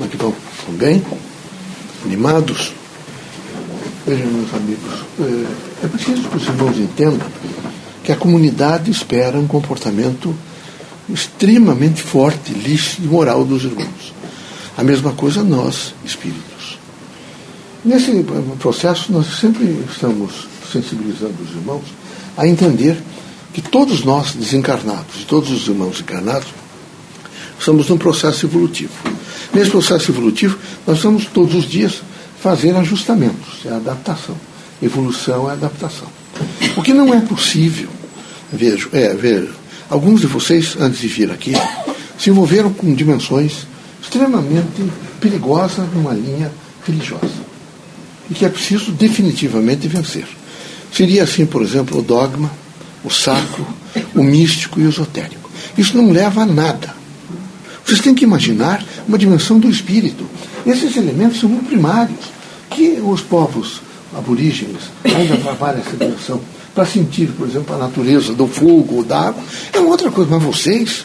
Como é que vão? Estão bem? Animados? Vejam, meus amigos, é, é preciso que os irmãos entendam que a comunidade espera um comportamento extremamente forte, lícito e moral dos irmãos. A mesma coisa nós, espíritos. Nesse processo, nós sempre estamos sensibilizando os irmãos a entender que todos nós desencarnados, todos os irmãos encarnados, estamos num processo evolutivo. Nesse processo evolutivo, nós vamos todos os dias fazer ajustamentos, é adaptação. Evolução é adaptação. O que não é possível, vejo, é, vejo, alguns de vocês, antes de vir aqui, se envolveram com dimensões extremamente perigosas numa linha religiosa. E que é preciso definitivamente vencer. Seria assim, por exemplo, o dogma, o sacro, o místico e o esotérico. Isso não leva a nada. Vocês têm que imaginar uma dimensão do espírito. Esses elementos são muito primários, que os povos aborígenes ainda trabalham essa dimensão para sentir, por exemplo, a natureza do fogo ou da água. É uma outra coisa, mas vocês,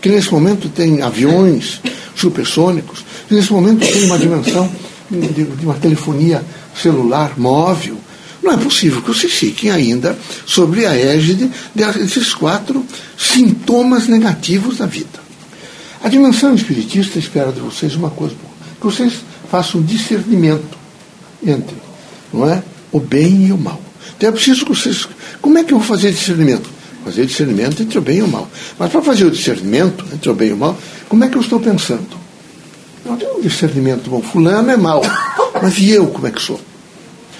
que nesse momento têm aviões supersônicos, que nesse momento têm uma dimensão de, de uma telefonia celular móvel, não é possível que vocês fiquem ainda sobre a égide desses quatro sintomas negativos da vida. A dimensão espiritista espera de vocês uma coisa boa, que vocês façam um discernimento entre não é, o bem e o mal. Então é preciso que vocês. Como é que eu vou fazer discernimento? Fazer discernimento entre o bem e o mal. Mas para fazer o discernimento entre o bem e o mal, como é que eu estou pensando? Não tem um discernimento bom. Fulano é mal. Mas e eu como é que sou?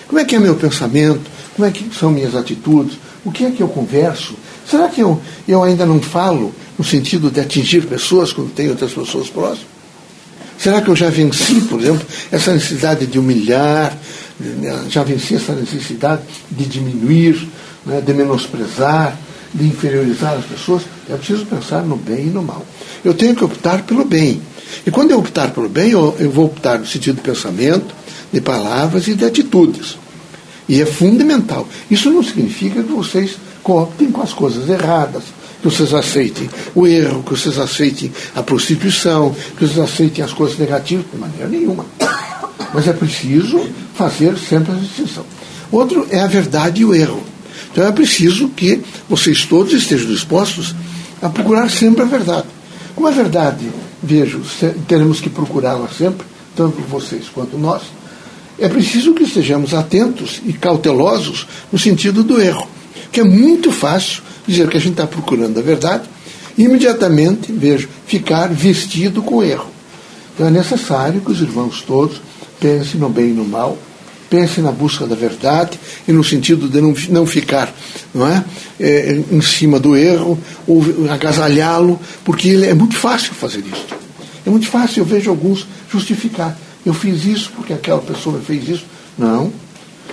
Como é que é meu pensamento? Como é que são minhas atitudes? O que é que eu converso? Será que eu, eu ainda não falo no sentido de atingir pessoas quando tenho outras pessoas próximas? Será que eu já venci, por exemplo, essa necessidade de humilhar, já venci essa necessidade de diminuir, né, de menosprezar, de inferiorizar as pessoas? É preciso pensar no bem e no mal. Eu tenho que optar pelo bem. E quando eu optar pelo bem, eu, eu vou optar no sentido de pensamento, de palavras e de atitudes. E é fundamental. Isso não significa que vocês cooptem com as coisas erradas, que vocês aceitem o erro, que vocês aceitem a prostituição, que vocês aceitem as coisas negativas, de maneira nenhuma. Mas é preciso fazer sempre a distinção. Outro é a verdade e o erro. Então é preciso que vocês todos estejam dispostos a procurar sempre a verdade. Como a verdade, vejo, teremos que procurá-la sempre, tanto vocês quanto nós, é preciso que estejamos atentos e cautelosos no sentido do erro, que é muito fácil dizer que a gente está procurando a verdade e imediatamente, vejo, ficar vestido com erro. Então é necessário que os irmãos todos pensem no bem e no mal, pensem na busca da verdade e no sentido de não, não ficar não é, é em cima do erro ou agasalhá-lo, porque é muito fácil fazer isso. É muito fácil, eu vejo alguns justificar eu fiz isso porque aquela pessoa fez isso. Não.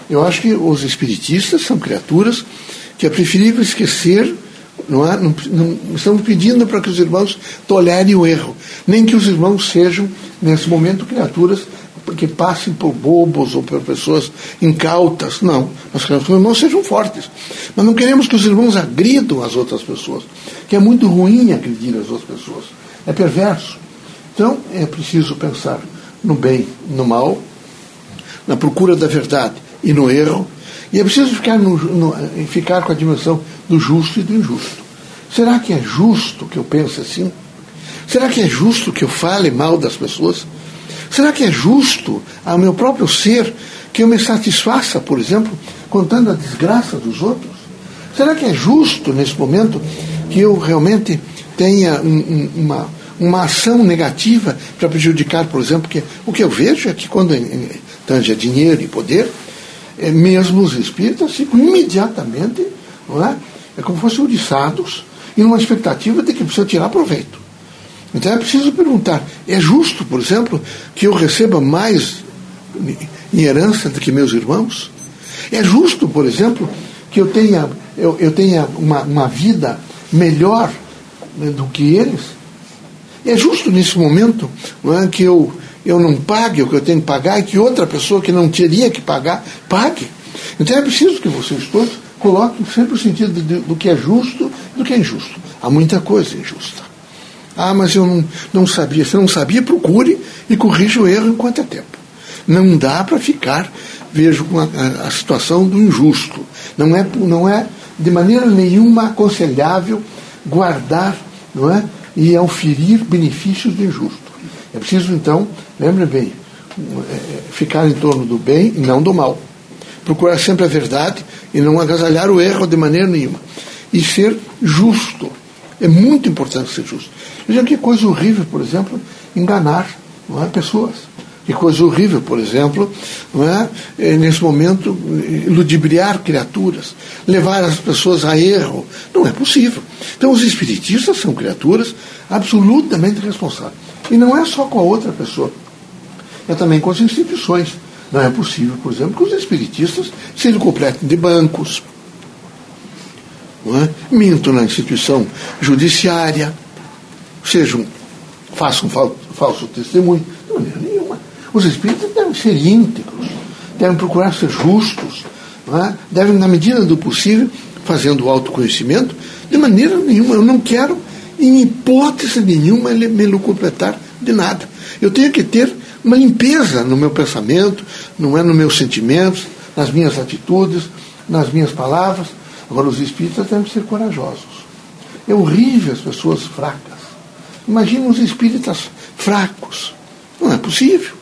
Eu acho que os espiritistas são criaturas que é preferível esquecer, não, é? não, não estamos pedindo para que os irmãos tolerem o erro, nem que os irmãos sejam, nesse momento, criaturas que passem por bobos ou por pessoas incautas. Não. Nós queremos que os irmãos sejam fortes. Mas não queremos que os irmãos agridam as outras pessoas, que é muito ruim agredir as outras pessoas. É perverso. Então, é preciso pensar no bem, no mal, na procura da verdade e no erro. E é preciso ficar, no, no, ficar com a dimensão do justo e do injusto. Será que é justo que eu pense assim? Será que é justo que eu fale mal das pessoas? Será que é justo ao meu próprio ser que eu me satisfaça, por exemplo, contando a desgraça dos outros? Será que é justo nesse momento que eu realmente tenha um, um, uma, uma ação negativa para prejudicar, por exemplo, que o que eu vejo é que quando tange a dinheiro e poder, mesmo os espíritas ficam imediatamente, não é? É como se fossem uriçados em uma expectativa de que precisa tirar proveito. Então é preciso perguntar: é justo, por exemplo, que eu receba mais em herança do que meus irmãos? É justo, por exemplo, que eu tenha, eu, eu tenha uma, uma vida melhor né, do que eles? É justo nesse momento é, que eu, eu não pague o que eu tenho que pagar e que outra pessoa que não teria que pagar, pague. Então é preciso que vocês todos coloquem sempre o sentido de, do que é justo e do que é injusto. Há muita coisa injusta. Ah, mas eu não, não sabia. Se não sabia, procure e corrija o erro enquanto é tempo. Não dá para ficar, vejo, com a, a, situação do injusto. Não é, não é de maneira nenhuma aconselhável guardar não é, e auferir benefícios do injusto. É preciso, então, lembre bem, é, ficar em torno do bem e não do mal. Procurar sempre a verdade e não agasalhar o erro de maneira nenhuma. E ser justo. É muito importante ser justo. Veja que coisa horrível, por exemplo, enganar não é, pessoas. Que coisa horrível, por exemplo, não é, é nesse momento, ludibriar criaturas, levar as pessoas a erro. Não é possível. Então, os espiritistas são criaturas absolutamente responsáveis. E não é só com a outra pessoa, é também com as instituições. Não é possível, por exemplo, que os espiritistas se completem de bancos, é? mintam na instituição judiciária, sejam, façam falso testemunho. De maneira nenhuma. Os espíritos devem ser íntegros, devem procurar ser justos, é? devem, na medida do possível, fazendo o autoconhecimento, de maneira nenhuma. Eu não quero, em hipótese nenhuma, me completar de nada. Eu tenho que ter uma limpeza no meu pensamento, não é nos meus sentimentos, nas minhas atitudes, nas minhas palavras. Agora, os espíritas devem ser corajosos. É horrível as pessoas fracas. Imagina os espíritas fracos. Não é possível.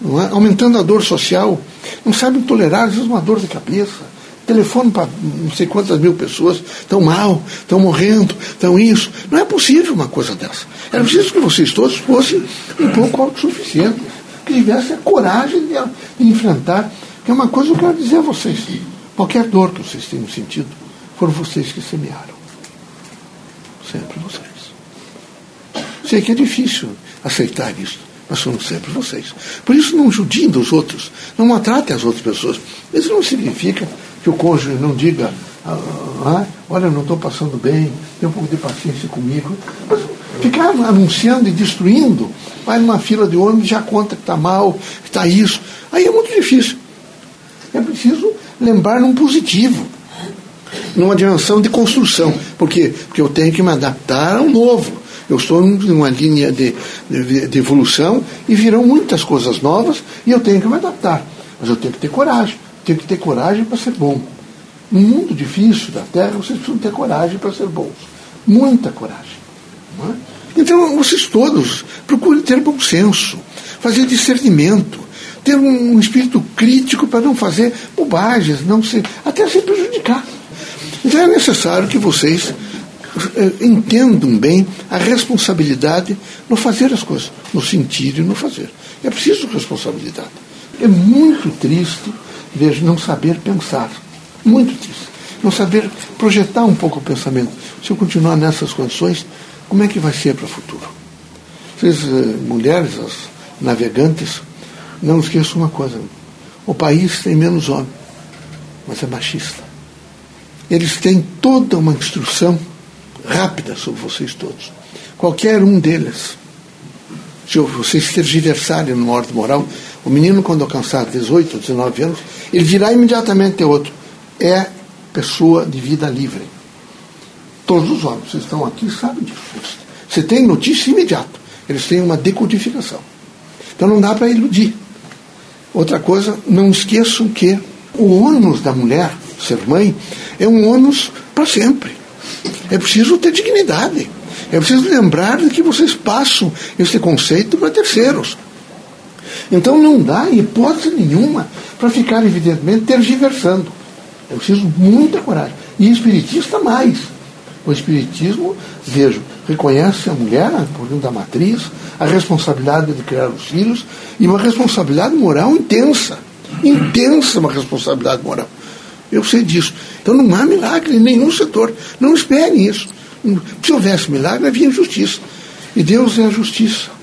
Não é? Aumentando a dor social. Não sabem tolerar, às vezes, uma dor de cabeça. Telefone para não sei quantas mil pessoas, estão mal, estão morrendo, estão isso. Não é possível uma coisa dessa. Era preciso que vocês todos fossem um pouco autossuficientes, que tivessem a coragem de, de enfrentar. Que é uma coisa que eu quero dizer a vocês. Qualquer dor que vocês tenham sentido, foram vocês que semearam. Sempre vocês. Sei que é difícil aceitar isso, mas foram sempre vocês. Por isso, não judiem dos outros, não maltratem as outras pessoas. Isso não significa que o cônjuge não diga, ah, ah, olha, eu não estou passando bem, tem um pouco de paciência comigo. Mas ficar anunciando e destruindo, vai numa fila de ônibus já conta que está mal, que está isso. Aí é muito difícil. É preciso lembrar num positivo, numa dimensão de construção. Por quê? Porque eu tenho que me adaptar ao novo. Eu estou numa linha de, de, de evolução e virão muitas coisas novas e eu tenho que me adaptar. Mas eu tenho que ter coragem. Tenho que ter coragem para ser bom. No mundo difícil da Terra, vocês precisam ter coragem para ser bons. Muita coragem. É? Então, vocês todos procurem ter bom senso, fazer discernimento, ter um espírito crítico para não fazer bobagens, não se, até se prejudicar. Então é necessário que vocês eh, entendam bem a responsabilidade no fazer as coisas, no sentir e no fazer. É preciso responsabilidade. É muito triste veja, não saber pensar. Muito triste. Não saber projetar um pouco o pensamento. Se eu continuar nessas condições, como é que vai ser para o futuro? Vocês, eh, mulheres, as navegantes, não esqueçam uma coisa: o país tem menos homem, mas é machista. Eles têm toda uma instrução rápida sobre vocês todos. Qualquer um deles, se vocês tergiversarem numa ordem moral, o menino, quando alcançar 18 ou 19 anos, ele dirá imediatamente ter outro. É pessoa de vida livre. Todos os homens, vocês estão aqui, sabem disso. Você tem notícia imediata. Eles têm uma decodificação. Então não dá para iludir. Outra coisa, não esqueçam que o ônus da mulher, ser mãe, é um ônus para sempre. É preciso ter dignidade. É preciso lembrar de que vocês passam esse conceito para terceiros. Então não dá hipótese nenhuma para ficar, evidentemente, tergiversando. É preciso muita coragem. E espiritista mais. O Espiritismo, vejo, reconhece a mulher, por dentro da matriz, a responsabilidade de criar os filhos e uma responsabilidade moral intensa. Intensa uma responsabilidade moral. Eu sei disso. Então não há milagre em nenhum setor. Não esperem isso. Se houvesse milagre, havia injustiça. E Deus é a justiça.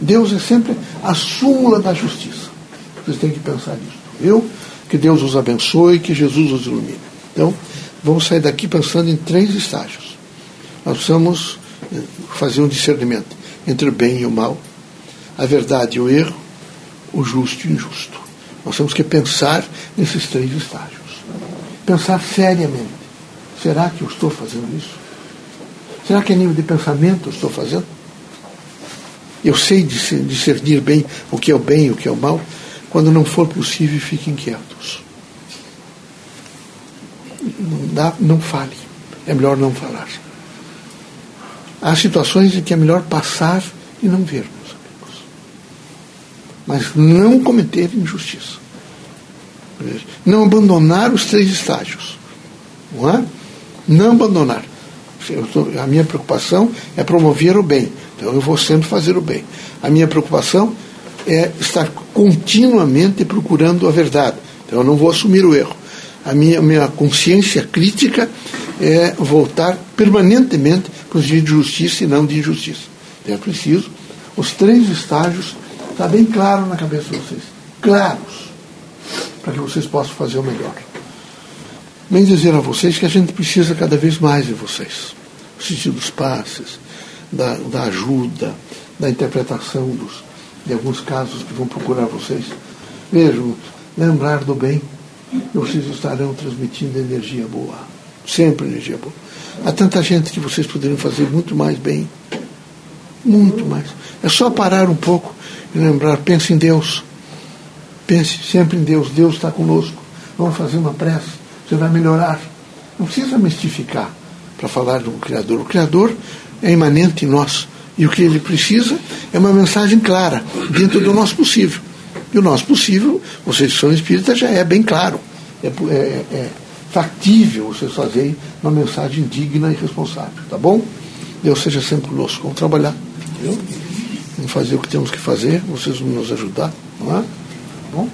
Deus é sempre a súmula da justiça. Vocês têm que pensar nisso. Viu? Que Deus os abençoe, que Jesus os ilumine. Então, vamos sair daqui pensando em três estágios. Nós precisamos eh, fazer um discernimento entre o bem e o mal, a verdade e o erro, o justo e o injusto. Nós temos que pensar nesses três estágios. Pensar seriamente. Será que eu estou fazendo isso? Será que é nível de pensamento eu estou fazendo? Eu sei discernir bem o que é o bem e o que é o mal. Quando não for possível, fiquem quietos. Não, dá, não fale. É melhor não falar. Há situações em que é melhor passar e não ver, meus amigos. Mas não cometer injustiça. Não abandonar os três estágios. Não é? Não abandonar. A minha preocupação é promover o bem. Então eu vou sempre fazer o bem. A minha preocupação é estar continuamente procurando a verdade. Então eu não vou assumir o erro. A minha, minha consciência crítica é voltar permanentemente para os dias de justiça e não de injustiça. Então é preciso os três estágios está bem claro na cabeça de vocês. Claros. Para que vocês possam fazer o melhor. Bem dizer a vocês que a gente precisa cada vez mais de vocês. No sentido dos passes, da, da ajuda, da interpretação dos, de alguns casos que vão procurar vocês. Vejam, lembrar do bem, vocês estarão transmitindo energia boa. Sempre energia boa. Há tanta gente que vocês poderiam fazer muito mais bem. Muito mais. É só parar um pouco e lembrar, pense em Deus. Pense sempre em Deus. Deus está conosco. Vamos fazer uma prece. Você vai melhorar. Não precisa mistificar para falar do Criador. O Criador é imanente em nós. E o que ele precisa é uma mensagem clara, dentro do nosso possível. E o nosso possível, vocês que são espíritas, já é bem claro. É, é, é factível vocês fazerem uma mensagem digna e responsável. Tá bom? Deus seja sempre conosco. Vamos trabalhar. Viu? Vamos fazer o que temos que fazer, vocês vão nos ajudar, não é? Tá bom?